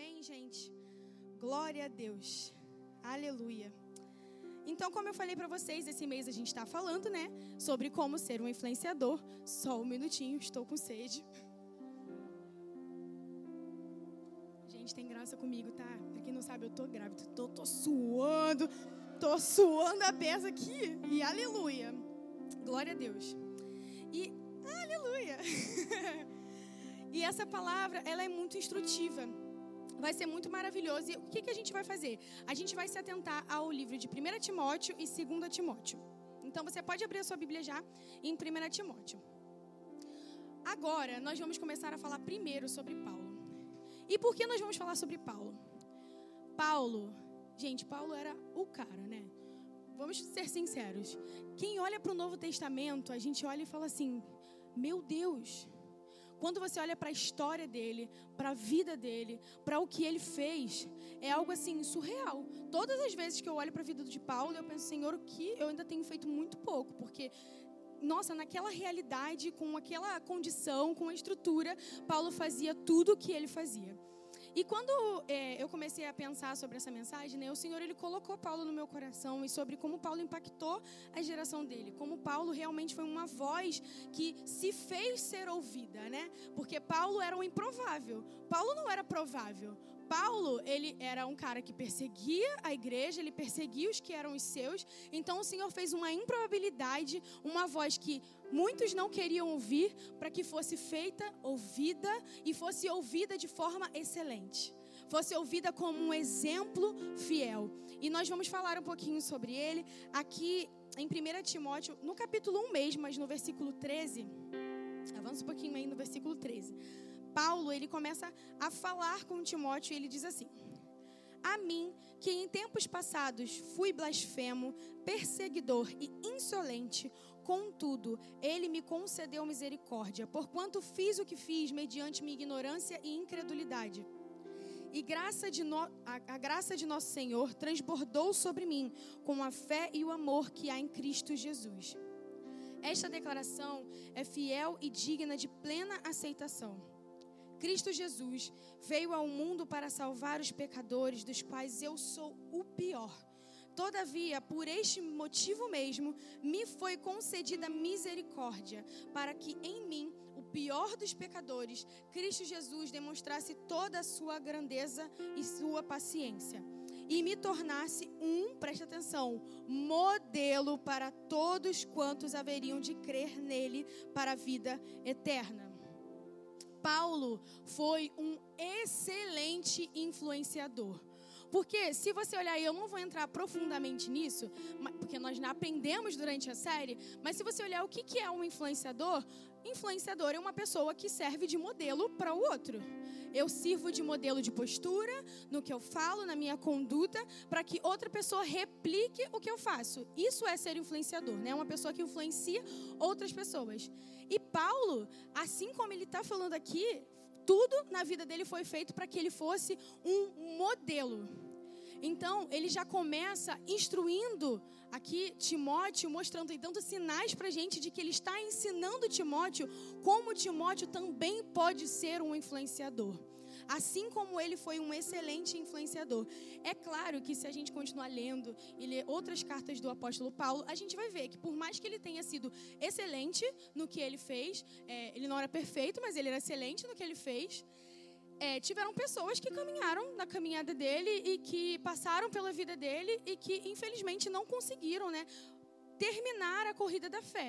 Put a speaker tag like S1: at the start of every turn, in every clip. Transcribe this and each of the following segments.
S1: Amém, gente? Glória a Deus. Aleluia. Então, como eu falei para vocês, esse mês a gente está falando, né, sobre como ser um influenciador. Só um minutinho, estou com sede. Gente, tem graça comigo, tá? Pra quem não sabe, eu tô grávida, tô, tô suando, tô suando a peça aqui. E aleluia. Glória a Deus. E aleluia. e essa palavra, ela é muito instrutiva vai ser muito maravilhoso. E o que, que a gente vai fazer? A gente vai se atentar ao livro de 1 Timóteo e 2 Timóteo. Então você pode abrir a sua Bíblia já em 1 Timóteo. Agora, nós vamos começar a falar primeiro sobre Paulo. E por que nós vamos falar sobre Paulo? Paulo, gente, Paulo era o cara, né? Vamos ser sinceros. Quem olha para o Novo Testamento, a gente olha e fala assim: meu Deus, quando você olha para a história dele, para a vida dele, para o que ele fez, é algo assim surreal. Todas as vezes que eu olho para a vida de Paulo, eu penso, Senhor, o que eu ainda tenho feito muito pouco, porque nossa, naquela realidade, com aquela condição, com a estrutura, Paulo fazia tudo o que ele fazia. E quando é, eu comecei a pensar sobre essa mensagem, né, o Senhor ele colocou Paulo no meu coração e sobre como Paulo impactou a geração dele, como Paulo realmente foi uma voz que se fez ser ouvida, né? Porque Paulo era um improvável. Paulo não era provável. Paulo, ele era um cara que perseguia a igreja, ele perseguia os que eram os seus. Então o Senhor fez uma improbabilidade, uma voz que muitos não queriam ouvir, para que fosse feita, ouvida e fosse ouvida de forma excelente. Fosse ouvida como um exemplo fiel. E nós vamos falar um pouquinho sobre ele aqui em 1 Timóteo, no capítulo 1 mesmo, mas no versículo 13. Avança um pouquinho aí no versículo 13. Paulo, ele começa a falar com Timóteo e ele diz assim: A mim, que em tempos passados fui blasfemo, perseguidor e insolente, contudo, ele me concedeu misericórdia, porquanto fiz o que fiz mediante minha ignorância e incredulidade. E graça de no, a, a graça de nosso Senhor transbordou sobre mim com a fé e o amor que há em Cristo Jesus. Esta declaração é fiel e digna de plena aceitação. Cristo Jesus veio ao mundo para salvar os pecadores, dos quais eu sou o pior. Todavia, por este motivo mesmo, me foi concedida misericórdia, para que em mim, o pior dos pecadores, Cristo Jesus demonstrasse toda a sua grandeza e sua paciência. E me tornasse um, preste atenção, modelo para todos quantos haveriam de crer nele para a vida eterna. Paulo foi um excelente influenciador. Porque se você olhar, eu não vou entrar profundamente nisso, porque nós não aprendemos durante a série, mas se você olhar o que é um influenciador, influenciador é uma pessoa que serve de modelo para o outro. Eu sirvo de modelo de postura no que eu falo, na minha conduta, para que outra pessoa replique o que eu faço. Isso é ser influenciador, né? Uma pessoa que influencia outras pessoas. E Paulo, assim como ele está falando aqui, tudo na vida dele foi feito para que ele fosse um modelo. Então, ele já começa instruindo aqui Timóteo, mostrando e dando sinais para a gente de que ele está ensinando Timóteo como Timóteo também pode ser um influenciador. Assim como ele foi um excelente influenciador. É claro que se a gente continuar lendo e ler outras cartas do apóstolo Paulo, a gente vai ver que por mais que ele tenha sido excelente no que ele fez, é, ele não era perfeito, mas ele era excelente no que ele fez é, tiveram pessoas que caminharam na caminhada dele e que passaram pela vida dele e que infelizmente não conseguiram, né? Terminar a corrida da fé.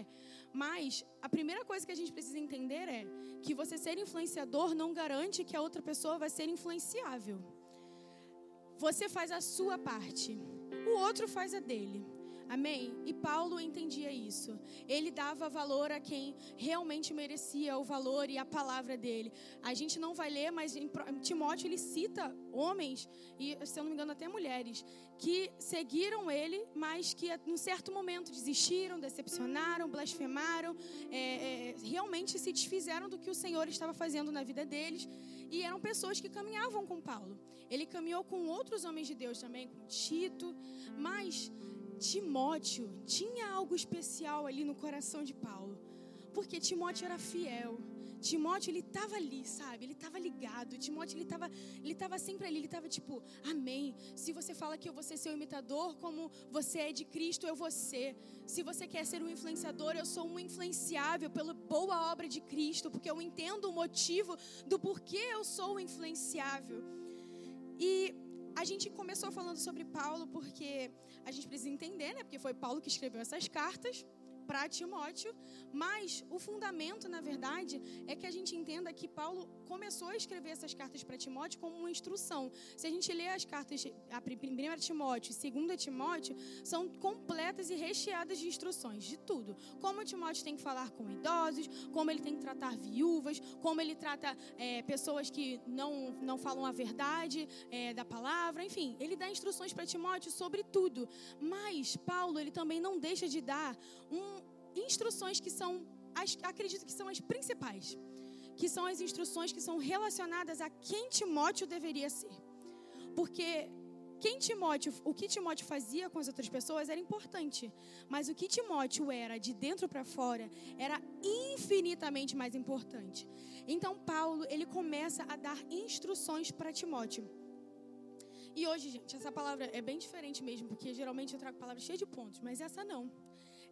S1: Mas a primeira coisa que a gente precisa entender é que você ser influenciador não garante que a outra pessoa vai ser influenciável. Você faz a sua parte, o outro faz a dele. Amém? E Paulo entendia isso. Ele dava valor a quem realmente merecia o valor e a palavra dele. A gente não vai ler, mas em Timóteo ele cita homens, e se eu não me engano até mulheres, que seguiram ele, mas que num certo momento desistiram, decepcionaram, blasfemaram, é, é, realmente se desfizeram do que o Senhor estava fazendo na vida deles. E eram pessoas que caminhavam com Paulo. Ele caminhou com outros homens de Deus também, com Tito, mas Timóteo tinha algo especial ali no coração de Paulo, porque Timóteo era fiel, Timóteo, ele estava ali, sabe? Ele estava ligado. Timóteo, ele estava ele tava sempre ali. Ele estava tipo, amém. Se você fala que eu vou ser seu imitador, como você é de Cristo, eu vou ser. Se você quer ser um influenciador, eu sou um influenciável pela boa obra de Cristo, porque eu entendo o motivo do porquê eu sou influenciável. E a gente começou falando sobre Paulo porque a gente precisa entender, né? Porque foi Paulo que escreveu essas cartas para Timóteo, mas o fundamento, na verdade, é que a gente entenda que Paulo começou a escrever essas cartas para Timóteo como uma instrução. Se a gente lê as cartas, a primeira Timóteo e segunda Timóteo, são completas e recheadas de instruções, de tudo. Como Timóteo tem que falar com idosos, como ele tem que tratar viúvas, como ele trata é, pessoas que não, não falam a verdade é, da palavra, enfim, ele dá instruções para Timóteo sobre tudo. Mas Paulo, ele também não deixa de dar um, instruções que são, as, acredito que são as principais, que são as instruções que são relacionadas a quem Timóteo deveria ser. Porque quem Timóteo, o que Timóteo fazia com as outras pessoas era importante, mas o que Timóteo era de dentro para fora era infinitamente mais importante. Então Paulo, ele começa a dar instruções para Timóteo. E hoje, gente, essa palavra é bem diferente mesmo, porque geralmente eu trago palavras cheias de pontos, mas essa não.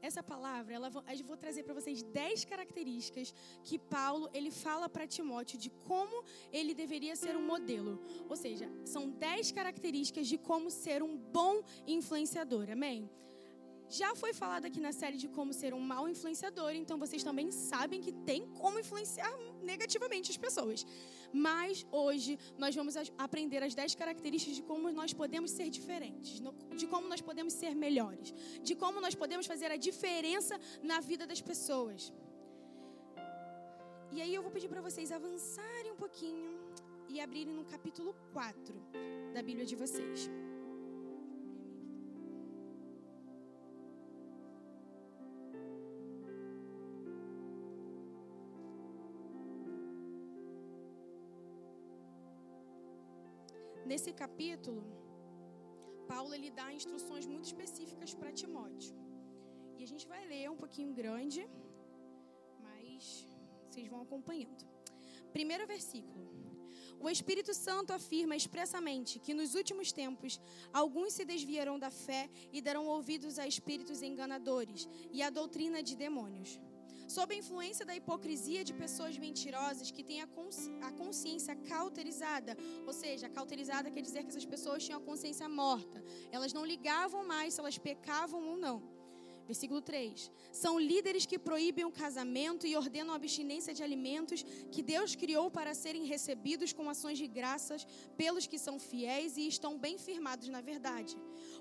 S1: Essa palavra, ela, eu vou trazer para vocês dez características que Paulo ele fala para Timóteo de como ele deveria ser um modelo. Ou seja, são dez características de como ser um bom influenciador. Amém? Já foi falado aqui na série de como ser um mau influenciador, então vocês também sabem que tem como influenciar negativamente as pessoas. Mas hoje nós vamos aprender as 10 características de como nós podemos ser diferentes, de como nós podemos ser melhores, de como nós podemos fazer a diferença na vida das pessoas. E aí eu vou pedir para vocês avançarem um pouquinho e abrirem no capítulo 4 da Bíblia de vocês. Capítulo, Paulo ele dá instruções muito específicas para Timóteo. E a gente vai ler um pouquinho grande, mas vocês vão acompanhando. Primeiro versículo. O Espírito Santo afirma expressamente que nos últimos tempos alguns se desviarão da fé e darão ouvidos a espíritos enganadores e à doutrina de demônios sob a influência da hipocrisia de pessoas mentirosas que têm a, consci a consciência cauterizada. Ou seja, cauterizada quer dizer que essas pessoas tinham a consciência morta. Elas não ligavam mais se elas pecavam ou não. Versículo 3. São líderes que proíbem o casamento e ordenam a abstinência de alimentos que Deus criou para serem recebidos com ações de graças pelos que são fiéis e estão bem firmados na verdade.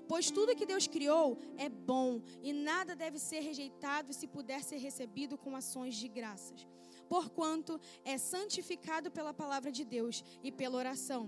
S1: Pois tudo que Deus criou é bom e nada deve ser rejeitado se puder ser recebido com ações de graças. Porquanto é santificado pela palavra de Deus e pela oração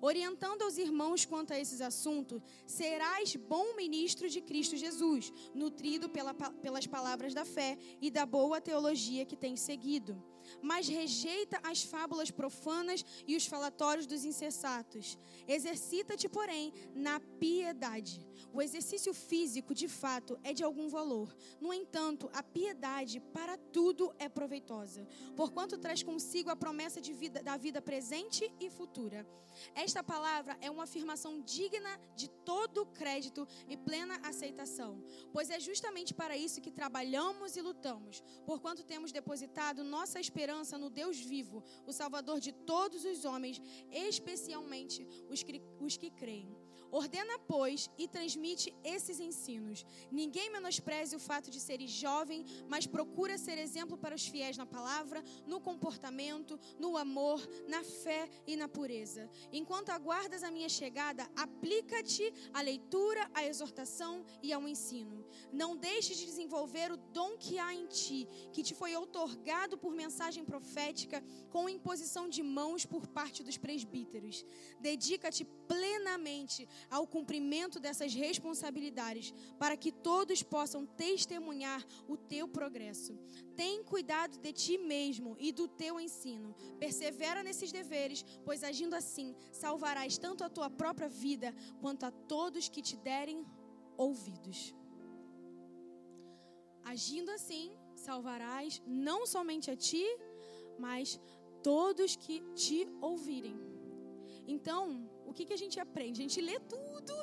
S1: orientando aos irmãos quanto a esses assuntos, serás bom ministro de Cristo Jesus, nutrido pela, pelas palavras da fé e da boa teologia que tens seguido. Mas rejeita as fábulas profanas e os falatórios dos insensatos. Exercita-te, porém, na piedade. O exercício físico, de fato, é de algum valor. No entanto, a piedade para tudo é proveitosa, porquanto traz consigo a promessa de vida, da vida presente e futura. Esta palavra é uma afirmação digna de todo crédito e plena aceitação, pois é justamente para isso que trabalhamos e lutamos, porquanto temos depositado nossa esperança no Deus vivo, o Salvador de todos os homens, especialmente os que, os que creem. Ordena, pois, e transmite esses ensinos. Ninguém menospreze o fato de seres jovem, mas procura ser exemplo para os fiéis na palavra, no comportamento, no amor, na fé e na pureza. Enquanto aguardas a minha chegada, aplica-te à leitura, à exortação e ao ensino. Não deixes de desenvolver o dom que há em ti, que te foi outorgado por mensagem profética, com imposição de mãos por parte dos presbíteros. Dedica-te plenamente ao cumprimento dessas responsabilidades, para que todos possam testemunhar o teu progresso. Tem cuidado de ti mesmo e do teu ensino. Persevera nesses deveres, pois agindo assim, salvarás tanto a tua própria vida quanto a todos que te derem ouvidos. Agindo assim, salvarás não somente a ti, mas todos que te ouvirem. Então, o que, que a gente aprende? A gente lê tudo,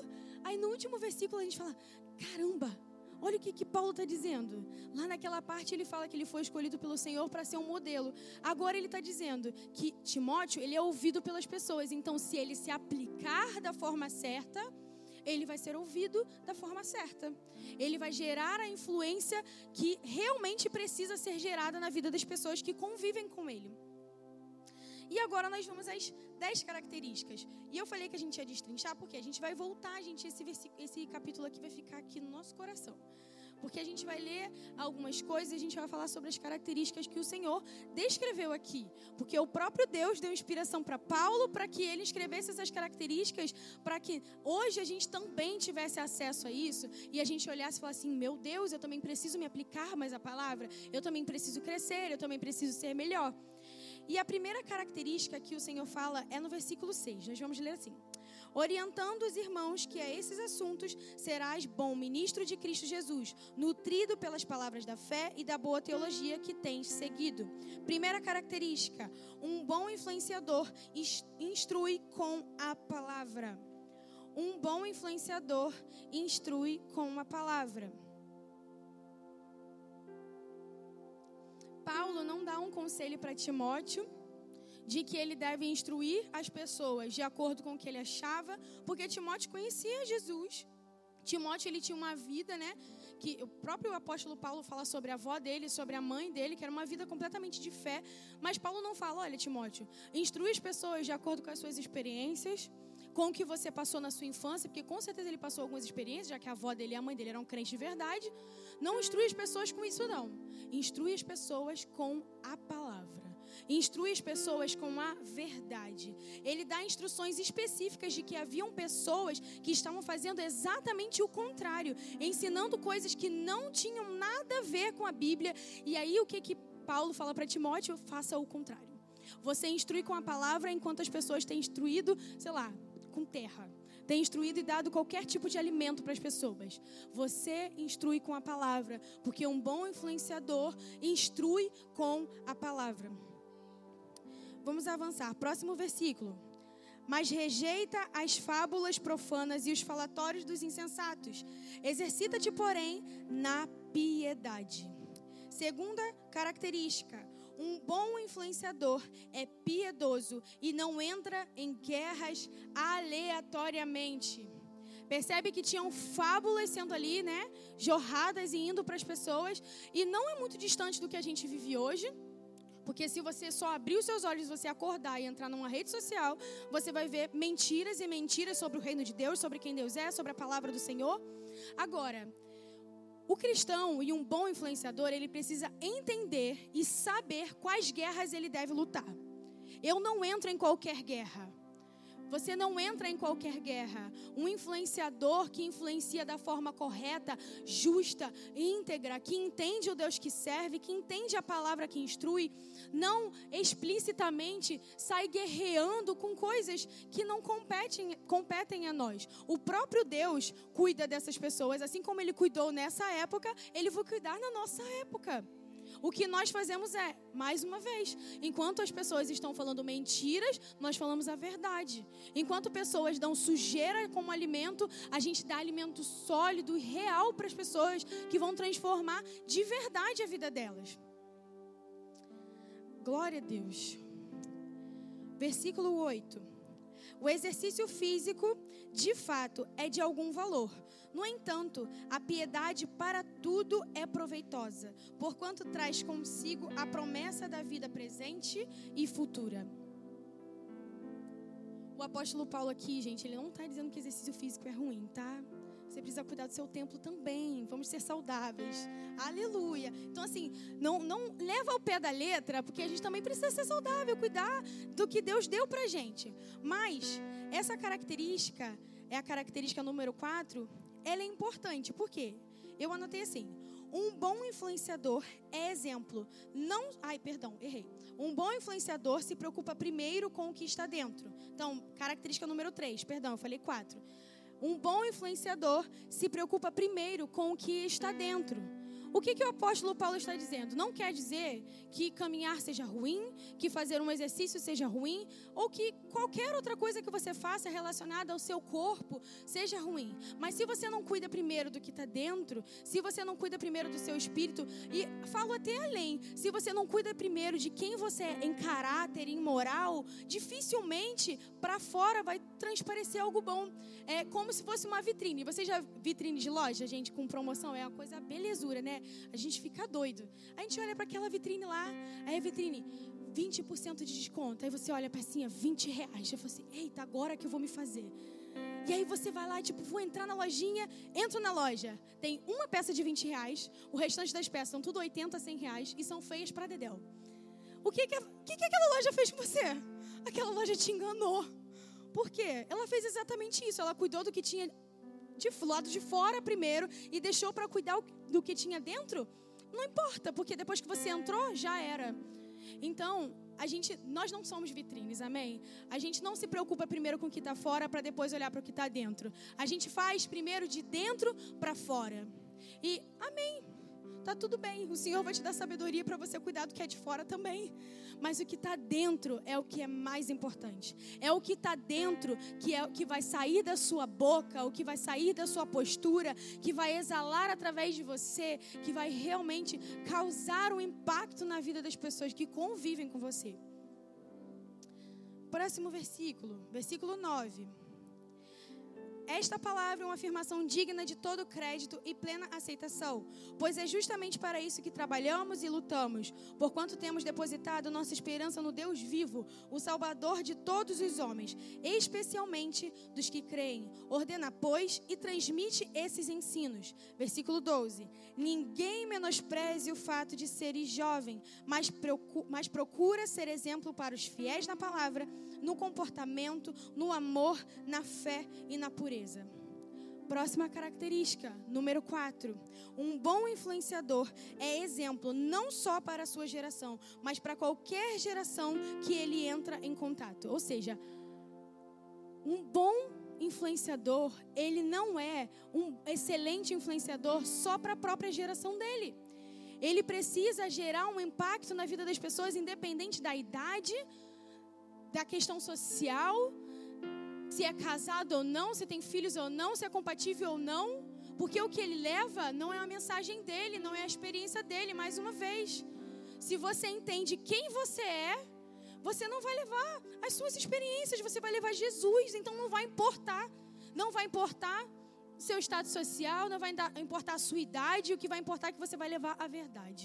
S1: aí no último versículo a gente fala: caramba, Olha o que, que Paulo está dizendo. Lá naquela parte ele fala que ele foi escolhido pelo Senhor para ser um modelo. Agora ele está dizendo que Timóteo ele é ouvido pelas pessoas. Então, se ele se aplicar da forma certa, ele vai ser ouvido da forma certa. Ele vai gerar a influência que realmente precisa ser gerada na vida das pessoas que convivem com ele. E agora nós vamos às 10 características. E eu falei que a gente ia destrinchar porque a gente vai voltar, gente, esse, esse capítulo aqui vai ficar aqui no nosso coração. Porque a gente vai ler algumas coisas e a gente vai falar sobre as características que o Senhor descreveu aqui. Porque o próprio Deus deu inspiração para Paulo para que ele escrevesse essas características, para que hoje a gente também tivesse acesso a isso e a gente olhasse e falasse assim: meu Deus, eu também preciso me aplicar mais a palavra, eu também preciso crescer, eu também preciso ser melhor. E a primeira característica que o Senhor fala é no versículo 6. Nós vamos ler assim: Orientando os irmãos que a esses assuntos serás bom ministro de Cristo Jesus, nutrido pelas palavras da fé e da boa teologia que tens seguido. Primeira característica: um bom influenciador instrui com a palavra. Um bom influenciador instrui com a palavra. Paulo não dá um conselho para Timóteo de que ele deve instruir as pessoas de acordo com o que ele achava, porque Timóteo conhecia Jesus. Timóteo ele tinha uma vida, né, que o próprio apóstolo Paulo fala sobre a avó dele, sobre a mãe dele, que era uma vida completamente de fé, mas Paulo não fala, olha, Timóteo, instrui as pessoas de acordo com as suas experiências, com o que você passou na sua infância, porque com certeza ele passou algumas experiências, já que a avó dele e a mãe dele eram crentes de verdade. Não instrui as pessoas com isso, não. Instrui as pessoas com a palavra. Instrui as pessoas com a verdade. Ele dá instruções específicas de que haviam pessoas que estavam fazendo exatamente o contrário, ensinando coisas que não tinham nada a ver com a Bíblia. E aí o que que Paulo fala para Timóteo? Faça o contrário. Você instrui com a palavra enquanto as pessoas têm instruído, sei lá, com terra. Tem instruído e dado qualquer tipo de alimento para as pessoas. Você instrui com a palavra, porque um bom influenciador instrui com a palavra. Vamos avançar. Próximo versículo. Mas rejeita as fábulas profanas e os falatórios dos insensatos. Exercita-te, porém, na piedade. Segunda característica: um bom influenciador é piedoso e não entra em guerras aleatoriamente. Percebe que tinham fábulas sendo ali, né? Jorradas e indo para as pessoas. E não é muito distante do que a gente vive hoje. Porque se você só abrir os seus olhos, você acordar e entrar numa rede social, você vai ver mentiras e mentiras sobre o reino de Deus, sobre quem Deus é, sobre a palavra do Senhor. Agora, o cristão e um bom influenciador, ele precisa entender e saber quais guerras ele deve lutar. Eu não entro em qualquer guerra. Você não entra em qualquer guerra. Um influenciador que influencia da forma correta, justa, íntegra, que entende o Deus que serve, que entende a palavra que instrui, não explicitamente sai guerreando com coisas que não competem, competem a nós. O próprio Deus cuida dessas pessoas, assim como ele cuidou nessa época, ele vai cuidar na nossa época. O que nós fazemos é, mais uma vez, enquanto as pessoas estão falando mentiras, nós falamos a verdade. Enquanto pessoas dão sujeira como alimento, a gente dá alimento sólido e real para as pessoas que vão transformar de verdade a vida delas. Glória a Deus. Versículo 8. O exercício físico, de fato, é de algum valor no entanto, a piedade para tudo é proveitosa, porquanto traz consigo a promessa da vida presente e futura. O apóstolo Paulo aqui, gente, ele não está dizendo que exercício físico é ruim, tá? Você precisa cuidar do seu templo também. Vamos ser saudáveis. Aleluia. Então, assim, não, não leva ao pé da letra, porque a gente também precisa ser saudável, cuidar do que Deus deu pra gente. Mas, essa característica é a característica número 4, ela é importante. Por quê? Eu anotei assim: um bom influenciador é exemplo. Não, ai, perdão, errei. Um bom influenciador se preocupa primeiro com o que está dentro. Então, característica número 3, perdão, eu falei 4. Um bom influenciador se preocupa primeiro com o que está dentro. O que, que o apóstolo Paulo está dizendo? Não quer dizer que caminhar seja ruim, que fazer um exercício seja ruim, ou que qualquer outra coisa que você faça relacionada ao seu corpo seja ruim. Mas se você não cuida primeiro do que está dentro, se você não cuida primeiro do seu espírito, e falo até além, se você não cuida primeiro de quem você é em caráter, em moral, dificilmente para fora vai transparecer algo bom. É como se fosse uma vitrine. Você já vitrine de loja, gente, com promoção? É uma coisa belezura, né? A gente fica doido. A gente olha para aquela vitrine lá, aí a vitrine, 20% de desconto. Aí você olha pecinha, 20 reais. Eu falo assim, eita, agora que eu vou me fazer. E aí você vai lá, tipo, vou entrar na lojinha, entro na loja. Tem uma peça de 20 reais, o restante das peças são tudo 80, 100 reais e são feias para Dedéu. O que que, que que aquela loja fez com você? Aquela loja te enganou. Por quê? Ela fez exatamente isso. Ela cuidou do que tinha de lado de fora primeiro e deixou para cuidar do que tinha dentro, não importa, porque depois que você entrou, já era. Então, a gente, nós não somos vitrines, amém? A gente não se preocupa primeiro com o que está fora para depois olhar para o que está dentro. A gente faz primeiro de dentro para fora. E amém. Tá tudo bem. O Senhor vai te dar sabedoria para você cuidar do que é de fora também. Mas o que está dentro é o que é mais importante. É o que está dentro que é o que vai sair da sua boca, o que vai sair da sua postura, que vai exalar através de você, que vai realmente causar um impacto na vida das pessoas que convivem com você. Próximo versículo, versículo 9. Esta palavra é uma afirmação digna de todo crédito e plena aceitação, pois é justamente para isso que trabalhamos e lutamos, porquanto temos depositado nossa esperança no Deus vivo, o Salvador de todos os homens, especialmente dos que creem. Ordena, pois, e transmite esses ensinos. Versículo 12: Ninguém menospreze o fato de seres jovem, mas procura ser exemplo para os fiéis na palavra no comportamento, no amor, na fé e na pureza. Próxima característica, número 4. Um bom influenciador é exemplo não só para a sua geração, mas para qualquer geração que ele entra em contato. Ou seja, um bom influenciador, ele não é um excelente influenciador só para a própria geração dele. Ele precisa gerar um impacto na vida das pessoas, independente da idade, da questão social, se é casado ou não, se tem filhos ou não, se é compatível ou não, porque o que ele leva não é a mensagem dele, não é a experiência dele, mais uma vez. Se você entende quem você é, você não vai levar as suas experiências, você vai levar Jesus, então não vai importar. Não vai importar seu estado social, não vai importar a sua idade, o que vai importar é que você vai levar a verdade.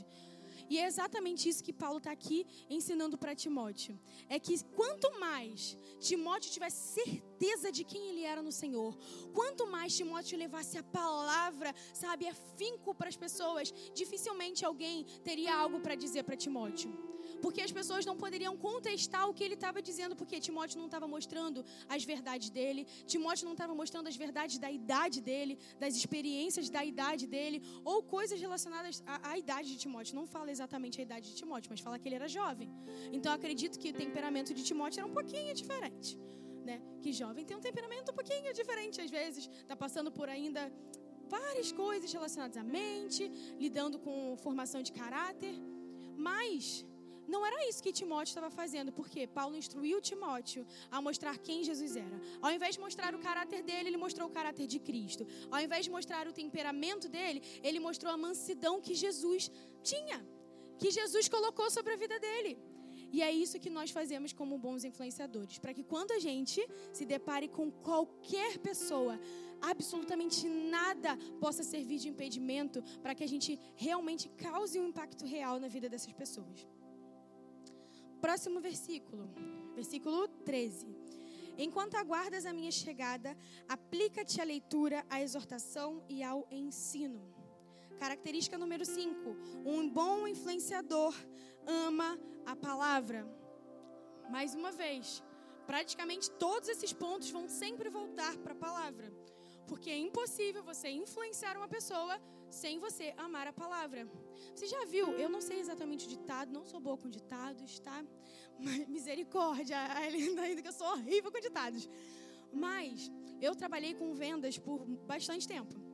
S1: E é exatamente isso que Paulo está aqui ensinando para Timóteo. É que quanto mais Timóteo tivesse certeza de quem ele era no Senhor, quanto mais Timóteo levasse a palavra, sabe, afinco para as pessoas, dificilmente alguém teria algo para dizer para Timóteo porque as pessoas não poderiam contestar o que ele estava dizendo, porque Timóteo não estava mostrando as verdades dele, Timóteo não estava mostrando as verdades da idade dele, das experiências da idade dele, ou coisas relacionadas à, à idade de Timóteo. Não fala exatamente a idade de Timóteo, mas fala que ele era jovem. Então acredito que o temperamento de Timóteo era um pouquinho diferente. Né? Que jovem tem um temperamento um pouquinho diferente às vezes, está passando por ainda várias coisas relacionadas à mente, lidando com formação de caráter, mas não era isso que Timóteo estava fazendo, porque Paulo instruiu Timóteo a mostrar quem Jesus era. Ao invés de mostrar o caráter dele, ele mostrou o caráter de Cristo. Ao invés de mostrar o temperamento dele, ele mostrou a mansidão que Jesus tinha, que Jesus colocou sobre a vida dele. E é isso que nós fazemos como bons influenciadores, para que quando a gente se depare com qualquer pessoa, absolutamente nada possa servir de impedimento para que a gente realmente cause um impacto real na vida dessas pessoas. Próximo versículo, versículo 13. Enquanto aguardas a minha chegada, aplica-te à leitura, à exortação e ao ensino. Característica número 5. Um bom influenciador ama a palavra. Mais uma vez, praticamente todos esses pontos vão sempre voltar para a palavra. Porque é impossível você influenciar uma pessoa sem você amar a palavra. Você já viu? Eu não sei exatamente o ditado, não sou boa com ditados, tá? Mas, misericórdia, ainda que eu sou horrível com ditados. Mas eu trabalhei com vendas por bastante tempo.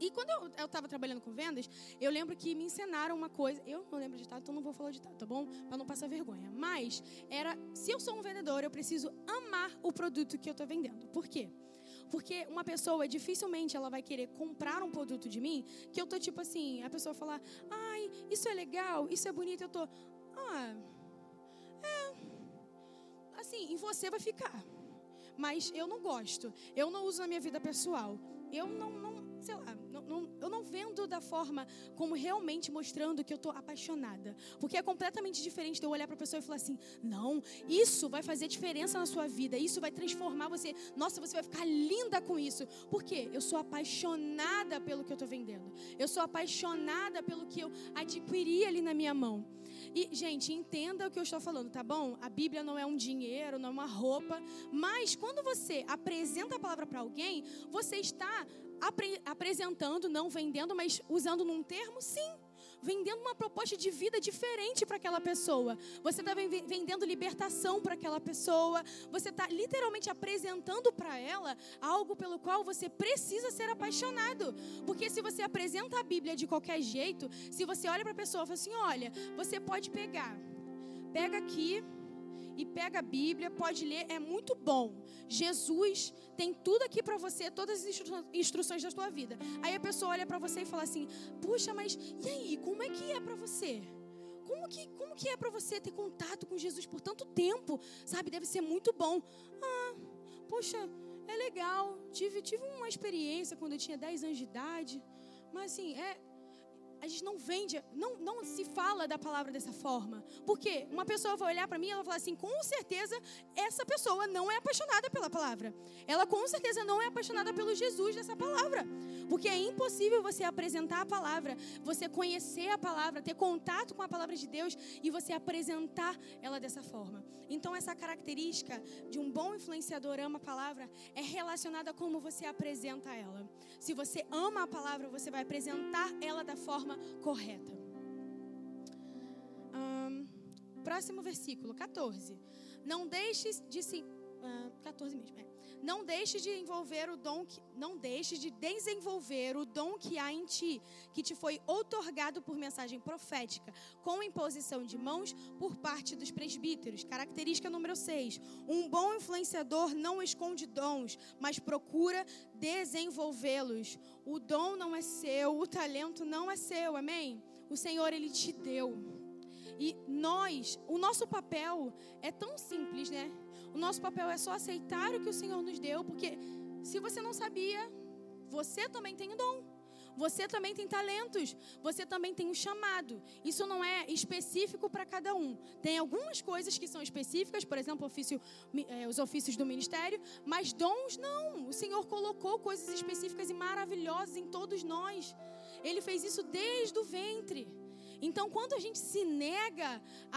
S1: E quando eu estava trabalhando com vendas, eu lembro que me ensinaram uma coisa. Eu não lembro de ditado, então não vou falar de ditado, tá bom? Para não passar vergonha. Mas era, se eu sou um vendedor, eu preciso amar o produto que eu estou vendendo. Por quê? Porque uma pessoa, dificilmente ela vai querer comprar um produto de mim que eu tô tipo assim, a pessoa falar, ai, isso é legal, isso é bonito, eu tô, ah, é, assim, em você vai ficar. Mas eu não gosto, eu não uso na minha vida pessoal. Eu não, não sei lá, não, não, eu não vendo da forma como realmente mostrando que eu estou apaixonada. Porque é completamente diferente de eu olhar para a pessoa e falar assim: não, isso vai fazer diferença na sua vida, isso vai transformar você. Nossa, você vai ficar linda com isso. Por quê? Eu sou apaixonada pelo que eu estou vendendo. Eu sou apaixonada pelo que eu adquiri ali na minha mão. E, gente, entenda o que eu estou falando, tá bom? A Bíblia não é um dinheiro, não é uma roupa, mas quando você apresenta a palavra para alguém, você está apre apresentando, não vendendo, mas usando num termo, sim vendendo uma proposta de vida diferente para aquela pessoa. Você está vendendo libertação para aquela pessoa. Você está literalmente apresentando para ela algo pelo qual você precisa ser apaixonado. Porque se você apresenta a Bíblia de qualquer jeito, se você olha para a pessoa e fala assim: olha, você pode pegar, pega aqui e pega a Bíblia, pode ler, é muito bom. Jesus tem tudo aqui para você, todas as instru instruções da sua vida. Aí a pessoa olha para você e fala assim: "Puxa, mas e aí, como é que é para você?" Como que, como que é para você ter contato com Jesus por tanto tempo? Sabe, deve ser muito bom. Ah, poxa, é legal. Tive, tive uma experiência quando eu tinha 10 anos de idade. Mas assim, é, a gente não vende, não, não se fala da palavra dessa forma. Porque uma pessoa vai olhar para mim e ela vai falar assim: com certeza essa pessoa não é apaixonada pela palavra. Ela com certeza não é apaixonada pelo Jesus dessa palavra. Porque é impossível você apresentar a palavra, você conhecer a palavra, ter contato com a palavra de Deus e você apresentar ela dessa forma. Então, essa característica de um bom influenciador ama a palavra é relacionada a como você apresenta ela. Se você ama a palavra, você vai apresentar ela da forma correta. Um, próximo versículo, 14. Não deixes de se. Uh, 14 mesmo, é. Não deixe de envolver o dom que, não deixe de desenvolver o dom que há em ti, que te foi outorgado por mensagem profética, com imposição de mãos por parte dos presbíteros. Característica número 6. Um bom influenciador não esconde dons, mas procura desenvolvê-los. O dom não é seu, o talento não é seu. Amém? O Senhor ele te deu. E nós, o nosso papel é tão simples, né? O nosso papel é só aceitar o que o Senhor nos deu, porque se você não sabia, você também tem o dom. Você também tem talentos, você também tem um chamado. Isso não é específico para cada um. Tem algumas coisas que são específicas, por exemplo, ofício, é, os ofícios do ministério, mas dons não. O Senhor colocou coisas específicas e maravilhosas em todos nós. Ele fez isso desde o ventre. Então, quando a gente se nega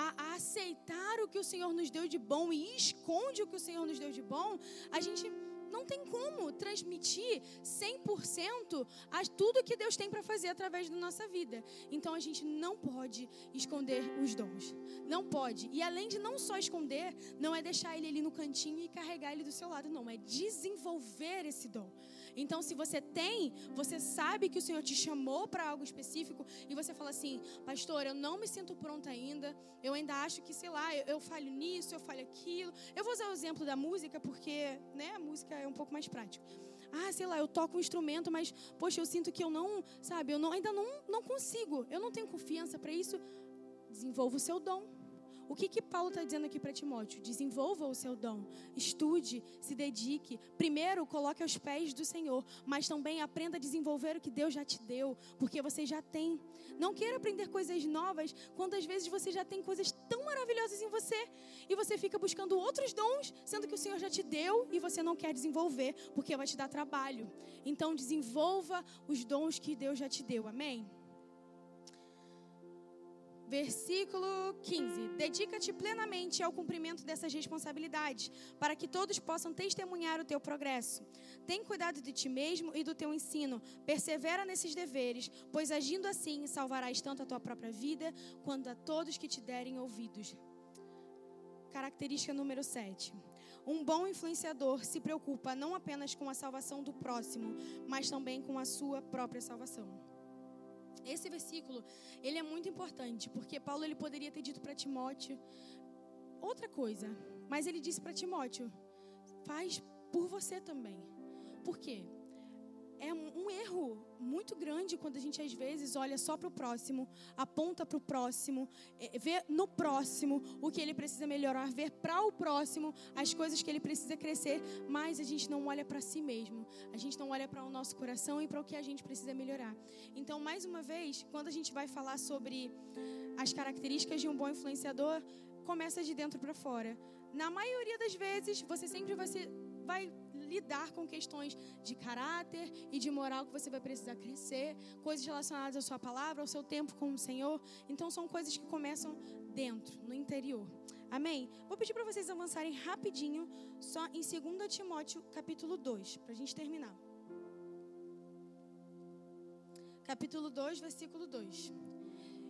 S1: a, a, aceitar o que o Senhor nos deu de bom e esconde o que o Senhor nos deu de bom, a gente não tem como transmitir 100% a tudo que Deus tem para fazer através da nossa vida. Então a gente não pode esconder os dons. Não pode. E além de não só esconder, não é deixar ele ali no cantinho e carregar ele do seu lado, não, é desenvolver esse dom. Então, se você tem, você sabe que o Senhor te chamou para algo específico e você fala assim, pastor, eu não me sinto pronta ainda, eu ainda acho que, sei lá, eu, eu falho nisso, eu falho aquilo. Eu vou usar o exemplo da música porque, né, a música é um pouco mais prático. Ah, sei lá, eu toco um instrumento, mas, poxa, eu sinto que eu não, sabe, eu não, ainda não, não consigo, eu não tenho confiança para isso. Desenvolva o seu dom. O que, que Paulo está dizendo aqui para Timóteo? Desenvolva o seu dom, estude, se dedique. Primeiro, coloque aos pés do Senhor, mas também aprenda a desenvolver o que Deus já te deu, porque você já tem. Não queira aprender coisas novas quando às vezes você já tem coisas tão maravilhosas em você e você fica buscando outros dons, sendo que o Senhor já te deu e você não quer desenvolver, porque vai te dar trabalho. Então, desenvolva os dons que Deus já te deu. Amém? Versículo 15: Dedica-te plenamente ao cumprimento dessas responsabilidades, para que todos possam testemunhar o teu progresso. Tem cuidado de ti mesmo e do teu ensino. Persevera nesses deveres, pois agindo assim salvarás tanto a tua própria vida quanto a todos que te derem ouvidos. característica número 7. Um bom influenciador se preocupa não apenas com a salvação do próximo, mas também com a sua própria salvação. Esse versículo, ele é muito importante, porque Paulo ele poderia ter dito para Timóteo outra coisa, mas ele disse para Timóteo: faz por você também. Por quê? É um erro muito grande quando a gente às vezes olha só para o próximo, aponta para o próximo, é, vê no próximo o que ele precisa melhorar, ver para o próximo as coisas que ele precisa crescer, mas a gente não olha para si mesmo, a gente não olha para o nosso coração e para o que a gente precisa melhorar. Então, mais uma vez, quando a gente vai falar sobre as características de um bom influenciador, começa de dentro para fora. Na maioria das vezes, você sempre vai, vai lidar com questões de caráter e de moral que você vai precisar crescer, coisas relacionadas à sua palavra, ao seu tempo com o Senhor. Então são coisas que começam dentro, no interior. Amém? Vou pedir para vocês avançarem rapidinho, só em 2 Timóteo, capítulo 2, para a gente terminar. Capítulo 2, versículo 2.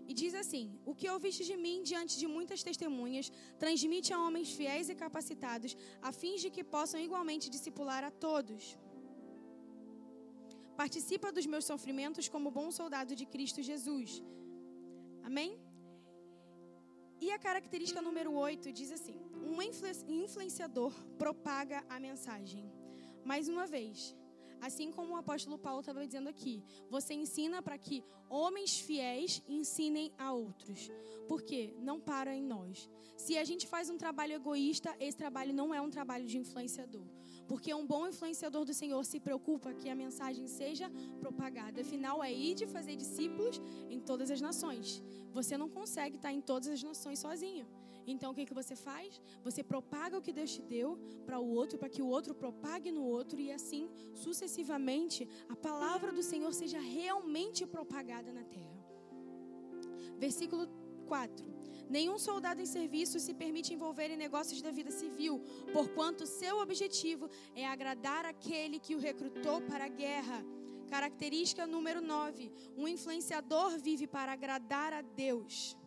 S1: E diz assim: O que ouviste de mim diante de muitas testemunhas, transmite a homens fiéis e capacitados, a fim de que possam igualmente discipular a todos. Participa dos meus sofrimentos como bom soldado de Cristo Jesus. Amém? E a característica número 8 diz assim: Um influenciador propaga a mensagem. Mais uma vez, Assim como o apóstolo Paulo estava dizendo aqui, você ensina para que homens fiéis ensinem a outros. Porque não para em nós. Se a gente faz um trabalho egoísta, esse trabalho não é um trabalho de influenciador. Porque um bom influenciador do Senhor se preocupa que a mensagem seja propagada. Afinal, é ir de fazer discípulos em todas as nações. Você não consegue estar em todas as nações sozinho. Então o que, que você faz? Você propaga o que Deus te deu para o outro, para que o outro propague no outro e assim sucessivamente a palavra do Senhor seja realmente propagada na terra. Versículo 4. Nenhum soldado em serviço se permite envolver em negócios da vida civil, porquanto seu objetivo é agradar aquele que o recrutou para a guerra. Característica número 9: um influenciador vive para agradar a Deus.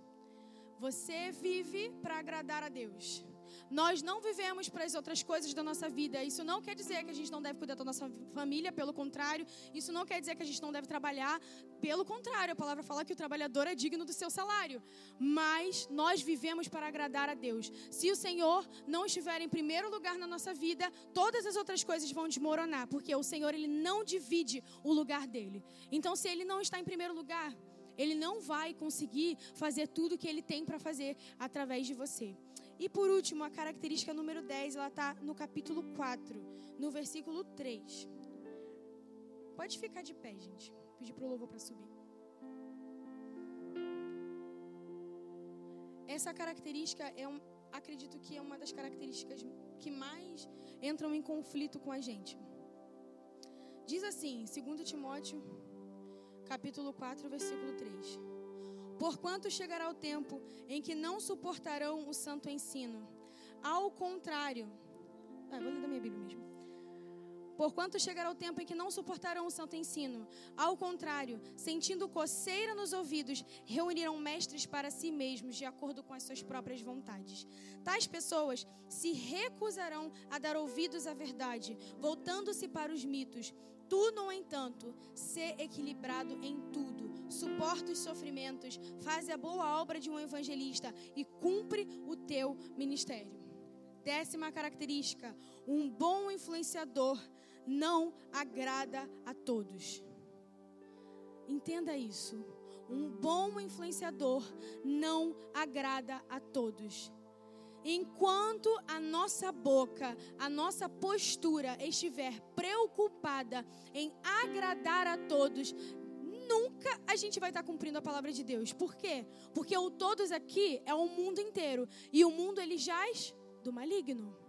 S1: Você vive para agradar a Deus. Nós não vivemos para as outras coisas da nossa vida. Isso não quer dizer que a gente não deve cuidar da nossa família, pelo contrário. Isso não quer dizer que a gente não deve trabalhar, pelo contrário. A palavra fala que o trabalhador é digno do seu salário. Mas nós vivemos para agradar a Deus. Se o Senhor não estiver em primeiro lugar na nossa vida, todas as outras coisas vão desmoronar, porque o Senhor ele não divide o lugar dele. Então, se ele não está em primeiro lugar, ele não vai conseguir fazer tudo que ele tem para fazer através de você. E por último, a característica número 10, ela está no capítulo 4, no versículo 3. Pode ficar de pé, gente. Pedir para o louvor para subir. Essa característica é um, acredito que é uma das características que mais entram em conflito com a gente. Diz assim, 2 Timóteo capítulo 4, versículo 3. Porquanto chegará o tempo em que não suportarão o santo ensino. Ao contrário, ah, vou ler da minha Bíblia mesmo. Porquanto chegará o tempo em que não suportarão o santo ensino. Ao contrário, sentindo coceira nos ouvidos, reunirão mestres para si mesmos, de acordo com as suas próprias vontades. Tais pessoas se recusarão a dar ouvidos à verdade, voltando-se para os mitos. Tu, no entanto, ser equilibrado em tudo, suporta os sofrimentos, faz a boa obra de um evangelista e cumpre o teu ministério. Décima característica: um bom influenciador não agrada a todos. Entenda isso. Um bom influenciador não agrada a todos. Enquanto a nossa boca, a nossa postura estiver preocupada em agradar a todos, nunca a gente vai estar cumprindo a palavra de Deus. Por quê? Porque o todos aqui é o mundo inteiro e o mundo ele jaz do maligno.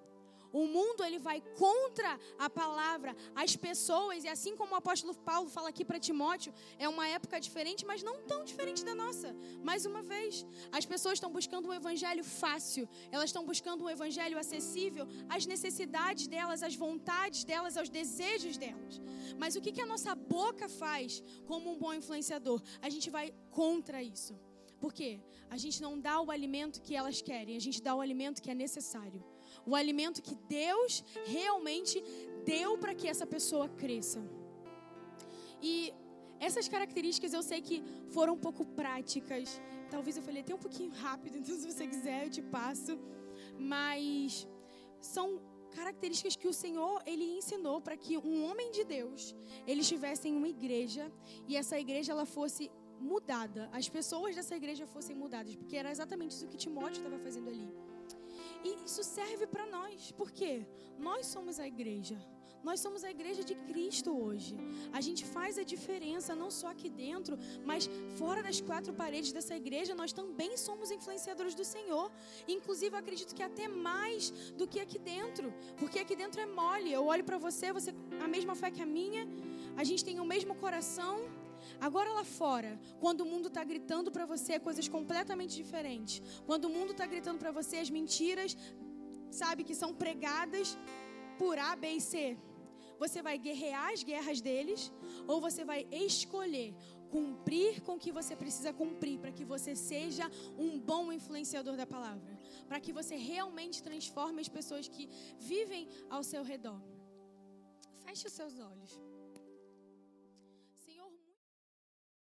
S1: O mundo ele vai contra a palavra, as pessoas, e assim como o apóstolo Paulo fala aqui para Timóteo, é uma época diferente, mas não tão diferente da nossa. Mais uma vez, as pessoas estão buscando um evangelho fácil, elas estão buscando um evangelho acessível às necessidades delas, às vontades delas, aos desejos delas. Mas o que, que a nossa boca faz como um bom influenciador? A gente vai contra isso. Por quê? A gente não dá o alimento que elas querem, a gente dá o alimento que é necessário. O alimento que Deus realmente deu para que essa pessoa cresça. E essas características eu sei que foram um pouco práticas. Talvez eu falei até um pouquinho rápido, então se você quiser eu te passo. Mas são características que o Senhor ele ensinou para que um homem de Deus ele estivesse em uma igreja e essa igreja ela fosse mudada, as pessoas dessa igreja fossem mudadas, porque era exatamente isso que Timóteo estava fazendo ali. E isso serve para nós, porque nós somos a igreja. Nós somos a igreja de Cristo hoje. A gente faz a diferença não só aqui dentro, mas fora das quatro paredes dessa igreja, nós também somos influenciadores do Senhor. Inclusive, eu acredito que até mais do que aqui dentro, porque aqui dentro é mole. Eu olho para você, você a mesma fé que a minha, a gente tem o mesmo coração. Agora lá fora, quando o mundo está gritando para você coisas completamente diferentes, quando o mundo está gritando para você as mentiras, sabe, que são pregadas por A, B e C, você vai guerrear as guerras deles ou você vai escolher cumprir com o que você precisa cumprir para que você seja um bom influenciador da palavra, para que você realmente transforme as pessoas que vivem ao seu redor. Feche os seus olhos.